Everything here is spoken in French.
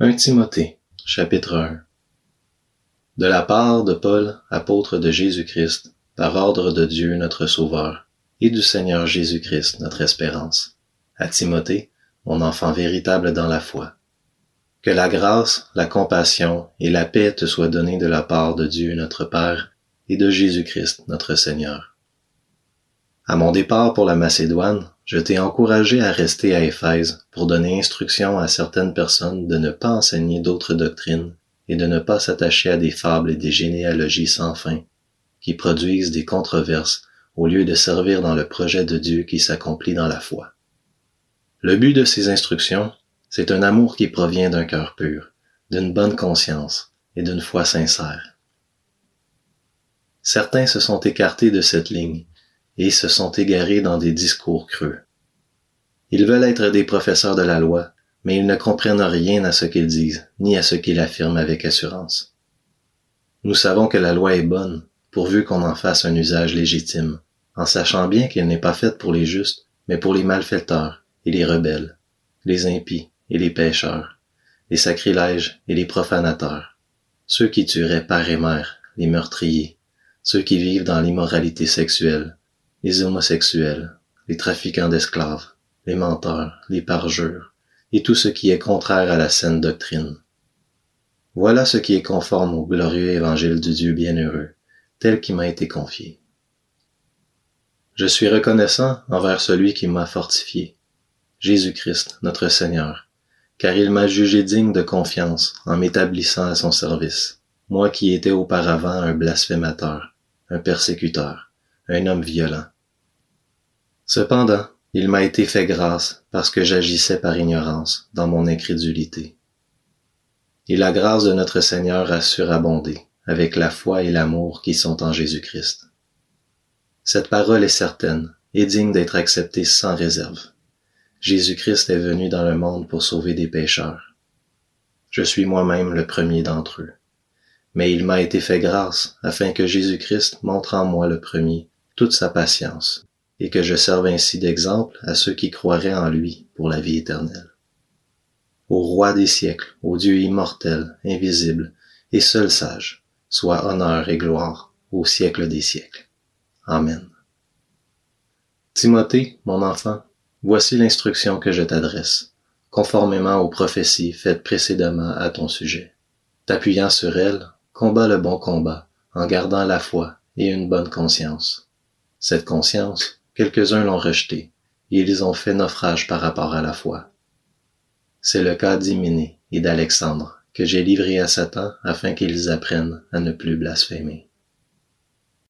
1 Timothée, chapitre 1 De la part de Paul, apôtre de Jésus-Christ, par ordre de Dieu notre Sauveur, et du Seigneur Jésus-Christ notre espérance, à Timothée, mon enfant véritable dans la foi. Que la grâce, la compassion et la paix te soient données de la part de Dieu notre Père et de Jésus-Christ notre Seigneur. À mon départ pour la Macédoine, je t'ai encouragé à rester à Éphèse pour donner instruction à certaines personnes de ne pas enseigner d'autres doctrines et de ne pas s'attacher à des fables et des généalogies sans fin, qui produisent des controverses au lieu de servir dans le projet de Dieu qui s'accomplit dans la foi. Le but de ces instructions, c'est un amour qui provient d'un cœur pur, d'une bonne conscience et d'une foi sincère. Certains se sont écartés de cette ligne et se sont égarés dans des discours creux. Ils veulent être des professeurs de la loi, mais ils ne comprennent rien à ce qu'ils disent, ni à ce qu'ils affirment avec assurance. Nous savons que la loi est bonne, pourvu qu'on en fasse un usage légitime, en sachant bien qu'elle n'est pas faite pour les justes, mais pour les malfaiteurs et les rebelles, les impies et les pécheurs, les sacrilèges et les profanateurs, ceux qui tueraient père et mère, les meurtriers, ceux qui vivent dans l'immoralité sexuelle, les homosexuels, les trafiquants d'esclaves, les menteurs, les parjures, et tout ce qui est contraire à la saine doctrine. Voilà ce qui est conforme au glorieux évangile du Dieu bienheureux, tel qui m'a été confié. Je suis reconnaissant envers celui qui m'a fortifié, Jésus-Christ, notre Seigneur, car il m'a jugé digne de confiance en m'établissant à son service, moi qui étais auparavant un blasphémateur, un persécuteur, un homme violent. Cependant, il m'a été fait grâce parce que j'agissais par ignorance dans mon incrédulité. Et la grâce de notre Seigneur a surabondé avec la foi et l'amour qui sont en Jésus-Christ. Cette parole est certaine et digne d'être acceptée sans réserve. Jésus-Christ est venu dans le monde pour sauver des pécheurs. Je suis moi-même le premier d'entre eux. Mais il m'a été fait grâce afin que Jésus-Christ montre en moi le premier toute sa patience et que je serve ainsi d'exemple à ceux qui croiraient en lui pour la vie éternelle. Au roi des siècles, au Dieu immortel, invisible et seul sage, soit honneur et gloire au siècle des siècles. Amen. Timothée, mon enfant, voici l'instruction que je t'adresse, conformément aux prophéties faites précédemment à ton sujet. T'appuyant sur elles, combat le bon combat, en gardant la foi et une bonne conscience. Cette conscience, quelques-uns l'ont rejetée, et ils ont fait naufrage par rapport à la foi. C'est le cas d'Hyménée et d'Alexandre, que j'ai livré à Satan afin qu'ils apprennent à ne plus blasphémer.